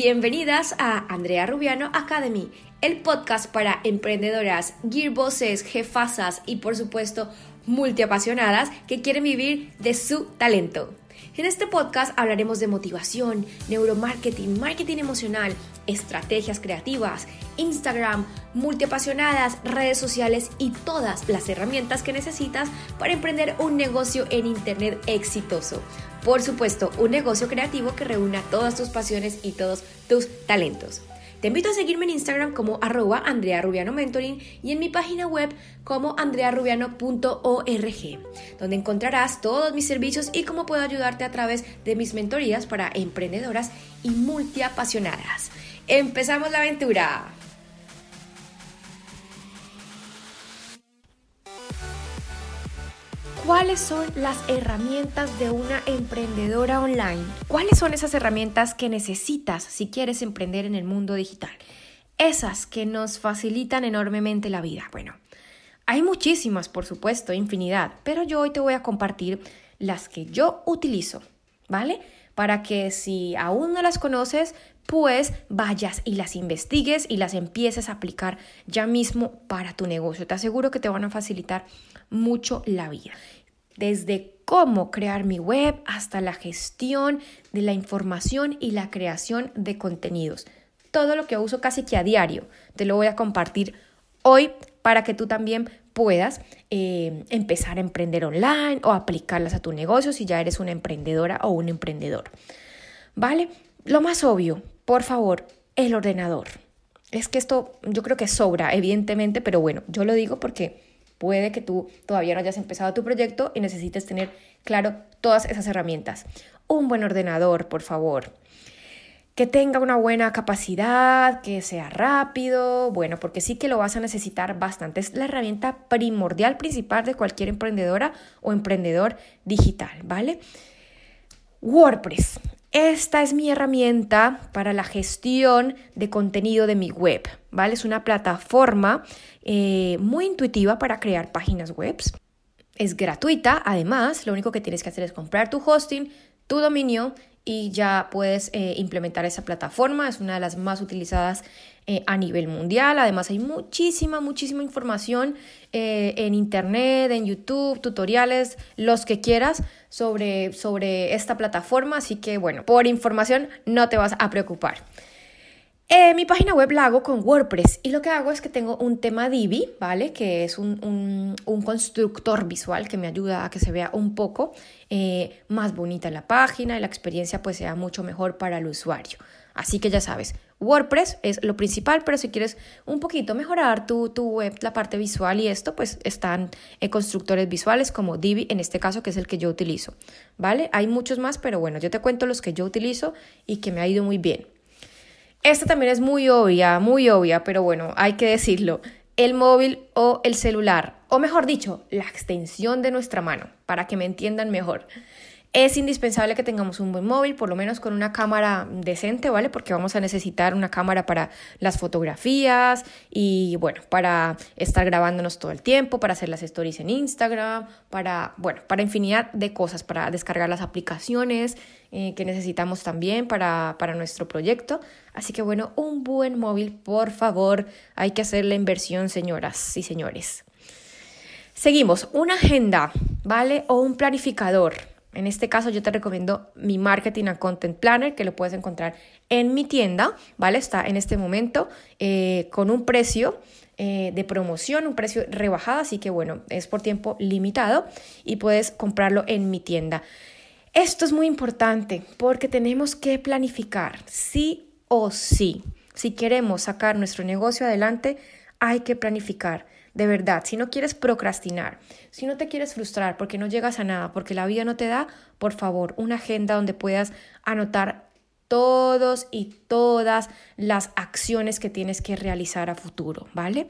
Bienvenidas a Andrea Rubiano Academy, el podcast para emprendedoras, gearbosses, jefasas y por supuesto multiapasionadas que quieren vivir de su talento. En este podcast hablaremos de motivación, neuromarketing, marketing emocional, estrategias creativas, Instagram, multiapasionadas, redes sociales y todas las herramientas que necesitas para emprender un negocio en Internet exitoso. Por supuesto, un negocio creativo que reúna todas tus pasiones y todos tus talentos. Te invito a seguirme en Instagram como arroba Andrea Rubiano Mentoring y en mi página web como andrearubiano.org, donde encontrarás todos mis servicios y cómo puedo ayudarte a través de mis mentorías para emprendedoras y multiapasionadas. ¡Empezamos la aventura! ¿Cuáles son las herramientas de una emprendedora online? ¿Cuáles son esas herramientas que necesitas si quieres emprender en el mundo digital? Esas que nos facilitan enormemente la vida. Bueno, hay muchísimas, por supuesto, infinidad, pero yo hoy te voy a compartir las que yo utilizo, ¿vale? Para que si aún no las conoces, pues vayas y las investigues y las empieces a aplicar ya mismo para tu negocio. Te aseguro que te van a facilitar mucho la vida desde cómo crear mi web hasta la gestión de la información y la creación de contenidos. Todo lo que uso casi que a diario te lo voy a compartir hoy para que tú también puedas eh, empezar a emprender online o aplicarlas a tu negocio si ya eres una emprendedora o un emprendedor. ¿Vale? Lo más obvio, por favor, el ordenador. Es que esto yo creo que sobra, evidentemente, pero bueno, yo lo digo porque Puede que tú todavía no hayas empezado tu proyecto y necesites tener claro todas esas herramientas. Un buen ordenador, por favor. Que tenga una buena capacidad, que sea rápido, bueno, porque sí que lo vas a necesitar bastante. Es la herramienta primordial, principal de cualquier emprendedora o emprendedor digital, ¿vale? WordPress. Esta es mi herramienta para la gestión de contenido de mi web, ¿vale? Es una plataforma eh, muy intuitiva para crear páginas web. Es gratuita, además, lo único que tienes que hacer es comprar tu hosting, tu dominio y ya puedes eh, implementar esa plataforma. Es una de las más utilizadas eh, a nivel mundial. Además hay muchísima, muchísima información eh, en internet, en YouTube, tutoriales, los que quieras sobre, sobre esta plataforma. Así que bueno, por información no te vas a preocupar. Eh, mi página web la hago con WordPress y lo que hago es que tengo un tema Divi, ¿vale? Que es un, constructor visual que me ayuda a que se vea un poco eh, más bonita la página y la experiencia pues sea mucho mejor para el usuario. Así que ya sabes, WordPress es lo principal, pero si quieres un poquito mejorar tu, tu web, la parte visual y esto, pues están eh, constructores visuales como Divi, en este caso que es el que yo utilizo, ¿vale? Hay muchos más, pero bueno, yo te cuento los que yo utilizo y que me ha ido muy bien. Esta también es muy obvia, muy obvia, pero bueno, hay que decirlo. El móvil o el celular, o mejor dicho, la extensión de nuestra mano, para que me entiendan mejor. Es indispensable que tengamos un buen móvil, por lo menos con una cámara decente, ¿vale? Porque vamos a necesitar una cámara para las fotografías y, bueno, para estar grabándonos todo el tiempo, para hacer las stories en Instagram, para, bueno, para infinidad de cosas, para descargar las aplicaciones eh, que necesitamos también para, para nuestro proyecto. Así que, bueno, un buen móvil, por favor, hay que hacer la inversión, señoras y señores. Seguimos, una agenda, ¿vale? O un planificador. En este caso yo te recomiendo mi Marketing and Content Planner, que lo puedes encontrar en mi tienda, ¿vale? Está en este momento eh, con un precio eh, de promoción, un precio rebajado, así que bueno, es por tiempo limitado y puedes comprarlo en mi tienda. Esto es muy importante porque tenemos que planificar sí o sí. Si queremos sacar nuestro negocio adelante, hay que planificar de verdad, si no quieres procrastinar, si no te quieres frustrar porque no llegas a nada, porque la vida no te da, por favor, una agenda donde puedas anotar todos y todas las acciones que tienes que realizar a futuro, ¿vale?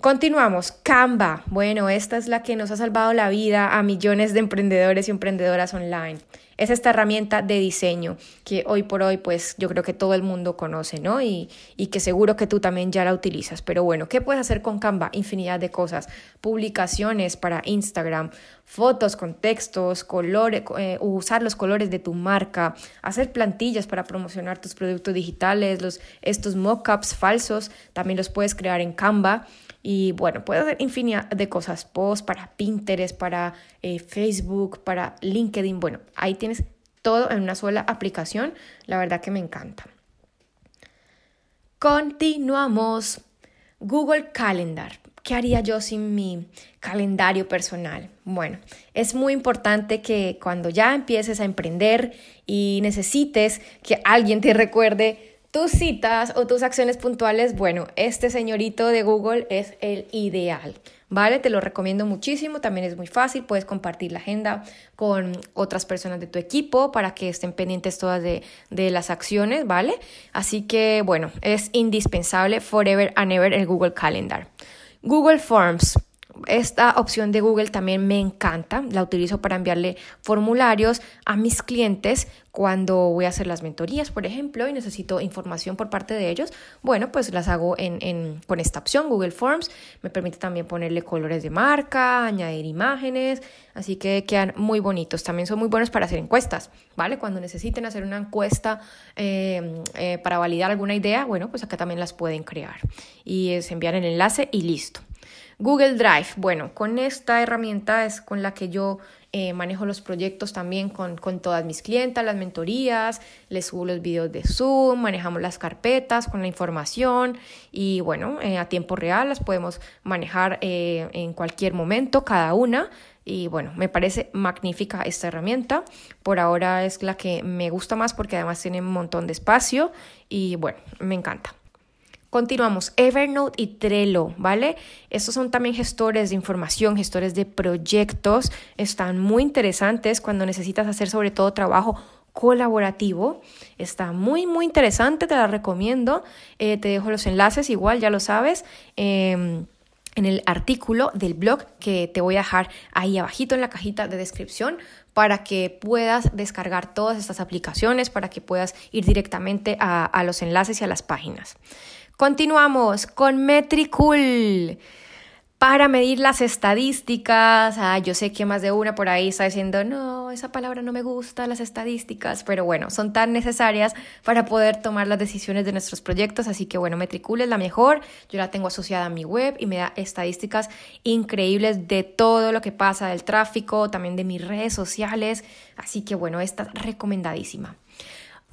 Continuamos, Canva. Bueno, esta es la que nos ha salvado la vida a millones de emprendedores y emprendedoras online es esta herramienta de diseño que hoy por hoy pues yo creo que todo el mundo conoce, ¿no? Y, y, que seguro que tú también ya la utilizas. Pero bueno, ¿qué puedes hacer con Canva? Infinidad de cosas. Publicaciones para Instagram, fotos con textos, colores, eh, usar los colores de tu marca, hacer plantillas para promocionar tus productos digitales, los, estos mockups falsos, también los puedes crear en Canva. Y bueno, puedes hacer infinidad de cosas, posts para Pinterest, para eh, Facebook, para LinkedIn. Bueno, ahí tienes todo en una sola aplicación. La verdad que me encanta. Continuamos. Google Calendar. ¿Qué haría yo sin mi calendario personal? Bueno, es muy importante que cuando ya empieces a emprender y necesites que alguien te recuerde tus citas o tus acciones puntuales, bueno, este señorito de Google es el ideal. ¿Vale? Te lo recomiendo muchísimo, también es muy fácil, puedes compartir la agenda con otras personas de tu equipo para que estén pendientes todas de, las acciones, ¿vale? Así que bueno, es indispensable forever and ever el Google Calendar. Google Forms, esta opción de Google también me encanta, la utilizo para enviarle formularios a mis clientes cuando voy a hacer las mentorías, por ejemplo, y necesito información por parte de ellos. Bueno, pues las hago en, con esta opción, Google Forms. Me permite también ponerle colores de marca, añadir imágenes, así que quedan muy bonitos. También son muy buenos para hacer encuestas, ¿vale? Cuando necesiten hacer una encuesta eh, eh, para validar alguna idea, bueno, pues acá también las pueden crear y es enviar el enlace y listo. Google Drive, bueno, con esta herramienta es con la que yo eh, manejo los proyectos también con, todas mis clientas, las mentorías, les subo los videos de Zoom, manejamos las carpetas con la información y bueno, eh, a tiempo real las podemos manejar eh, en cualquier momento, cada una. Y bueno, me parece magnífica esta herramienta. Por ahora es la que me gusta más porque además tiene un montón de espacio y bueno, me encanta. Continuamos, Evernote y Trello, ¿vale? Estos son también gestores de información, gestores de proyectos, están muy interesantes cuando necesitas hacer sobre todo trabajo colaborativo. Está muy, muy interesante, te la recomiendo. Eh, te dejo los enlaces, igual ya lo sabes. Em, en el artículo del blog que te voy a dejar ahí abajito en la cajita de descripción para que puedas descargar todas estas aplicaciones, para que puedas ir directamente a, a los enlaces y a las páginas. Continuamos con Metricool para medir las estadísticas. Ah, yo sé que más de una por ahí está diciendo, no, esa palabra no me gusta, las estadísticas, pero bueno, son tan necesarias para poder tomar las decisiones de nuestros proyectos. Así que bueno, Metricool es la mejor. Yo la tengo asociada a mi web y me da estadísticas increíbles de todo lo que pasa, del tráfico, también de mis redes sociales. Así que bueno, esta es recomendadísima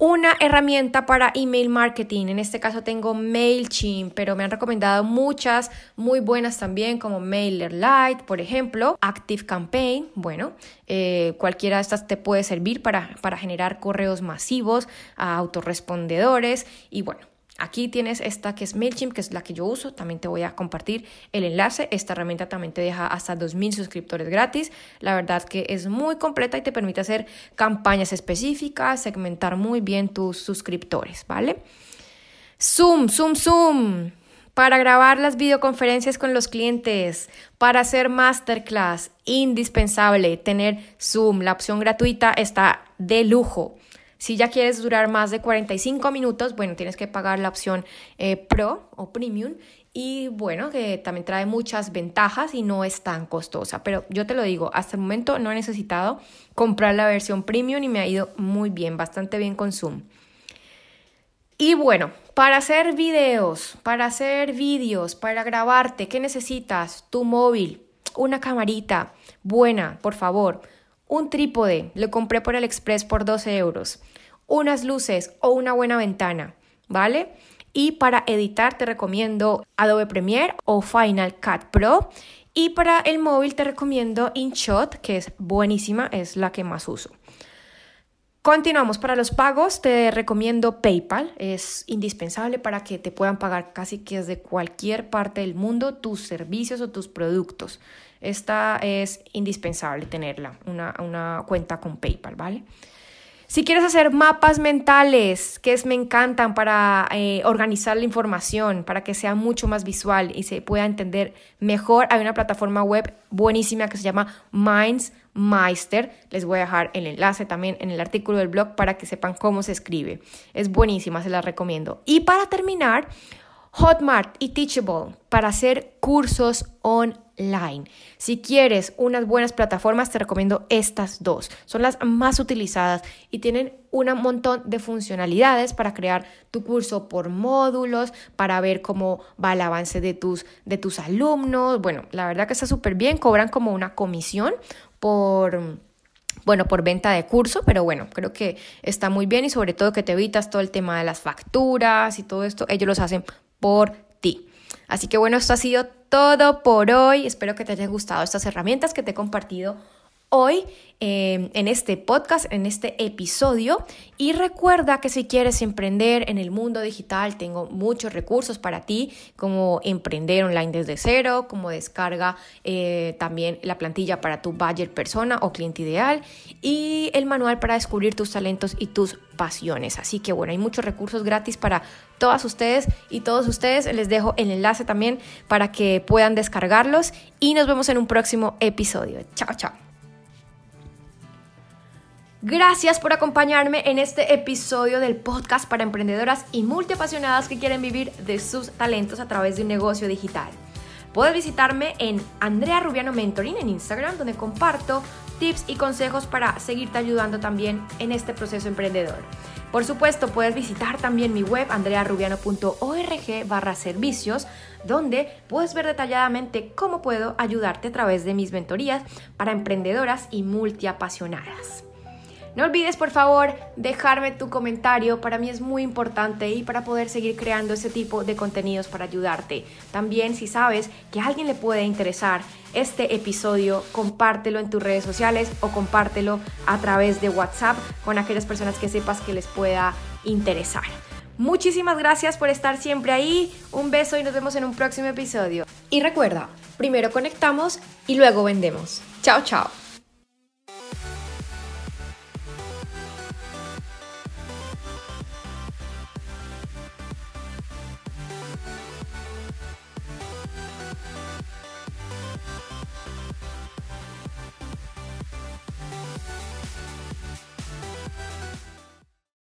una herramienta para email marketing. En este caso tengo MailChimp, pero me han recomendado muchas muy buenas también, como MailerLite, por ejemplo, Active Campaign. Bueno, eh, cualquiera de estas te puede servir para, para generar correos masivos a autorrespondedores. Y bueno, Aquí tienes esta que es MailChimp, que es la que yo uso. También te voy a compartir el enlace. Esta herramienta también te deja hasta 2.000 suscriptores gratis. La verdad que es muy completa y te permite hacer campañas específicas, segmentar muy bien tus suscriptores, ¿vale? Zoom, Zoom, Zoom. Para grabar las videoconferencias con los clientes, para hacer masterclass, indispensable tener Zoom. La opción gratuita está de lujo. Si ya quieres durar más de 45 minutos, bueno, tienes que pagar la opción eh, Pro o Premium y bueno, que también trae muchas ventajas y no es tan costosa. Pero yo te lo digo, hasta el momento no he necesitado comprar la versión Premium y me ha ido muy bien, bastante bien con Zoom. Y bueno, para hacer videos, para hacer vídeos, para grabarte, ¿qué necesitas? Tu móvil, una camarita buena, por favor un trípode, lo compré por el Express por 12 euros, unas luces o una buena ventana, ¿vale? Y para editar te recomiendo Adobe Premiere o Final Cut Pro. Y para el móvil te recomiendo InShot, que es buenísima, es la que más uso. Continuamos para los pagos, te recomiendo PayPal, es indispensable para que te puedan pagar casi que desde cualquier parte del mundo tus servicios o tus productos. Esta es indispensable tenerla, una, una cuenta con PayPal, ¿vale? Si quieres hacer mapas mentales, que es, me encantan para eh, organizar la información, para que sea mucho más visual y se pueda entender mejor, hay una plataforma web buenísima que se llama Mindsmeister. Les voy a dejar el enlace también en el artículo del blog para que sepan cómo se escribe. Es buenísima, se la recomiendo. Y para terminar, Hotmart y Teachable para hacer cursos online. Si quieres unas buenas plataformas, te recomiendo estas dos. Son las más utilizadas y tienen un montón de funcionalidades para crear tu curso por módulos, para ver cómo va el avance de tus, de tus alumnos. Bueno, la verdad que está súper bien. Cobran como una comisión por bueno, por venta de curso, pero bueno, creo que está muy bien y sobre todo que te evitas todo el tema de las facturas y todo esto, ellos los hacen por ti. Así que bueno, esto ha sido todo por hoy. Espero que te hayan gustado estas herramientas que te he compartido hoy em, en este podcast, en este episodio. Y recuerda que si quieres emprender en el mundo digital, tengo muchos recursos para ti, como emprender online desde cero, como descarga eh, también la plantilla para tu buyer persona o cliente ideal y el manual para descubrir tus talentos y tus pasiones. Así que bueno, hay muchos recursos gratis para todas ustedes y todos ustedes. Les dejo el enlace también para que puedan descargarlos y nos vemos en un próximo episodio. Chao, chao. Gracias por acompañarme en este episodio del podcast para emprendedoras y multiapasionadas que quieren vivir de sus talentos a través de un negocio digital. Puedes visitarme en Andrea Rubiano Mentoring en Instagram, donde comparto tips y consejos para seguirte ayudando también en este proceso emprendedor. Por supuesto, puedes visitar también mi web andrearubiano.org barra servicios, donde puedes ver detalladamente cómo puedo ayudarte a través de mis mentorías para emprendedoras y multiapasionadas. No olvides por favor dejarme tu comentario, para mí es muy importante y para poder seguir creando ese tipo de contenidos para ayudarte. También si sabes que a alguien le puede interesar este episodio, compártelo en tus redes sociales o compártelo a través de WhatsApp con aquellas personas que sepas que les pueda interesar. Muchísimas gracias por estar siempre ahí, un beso y nos vemos en un próximo episodio. Y recuerda, primero conectamos y luego vendemos. Chao, chao.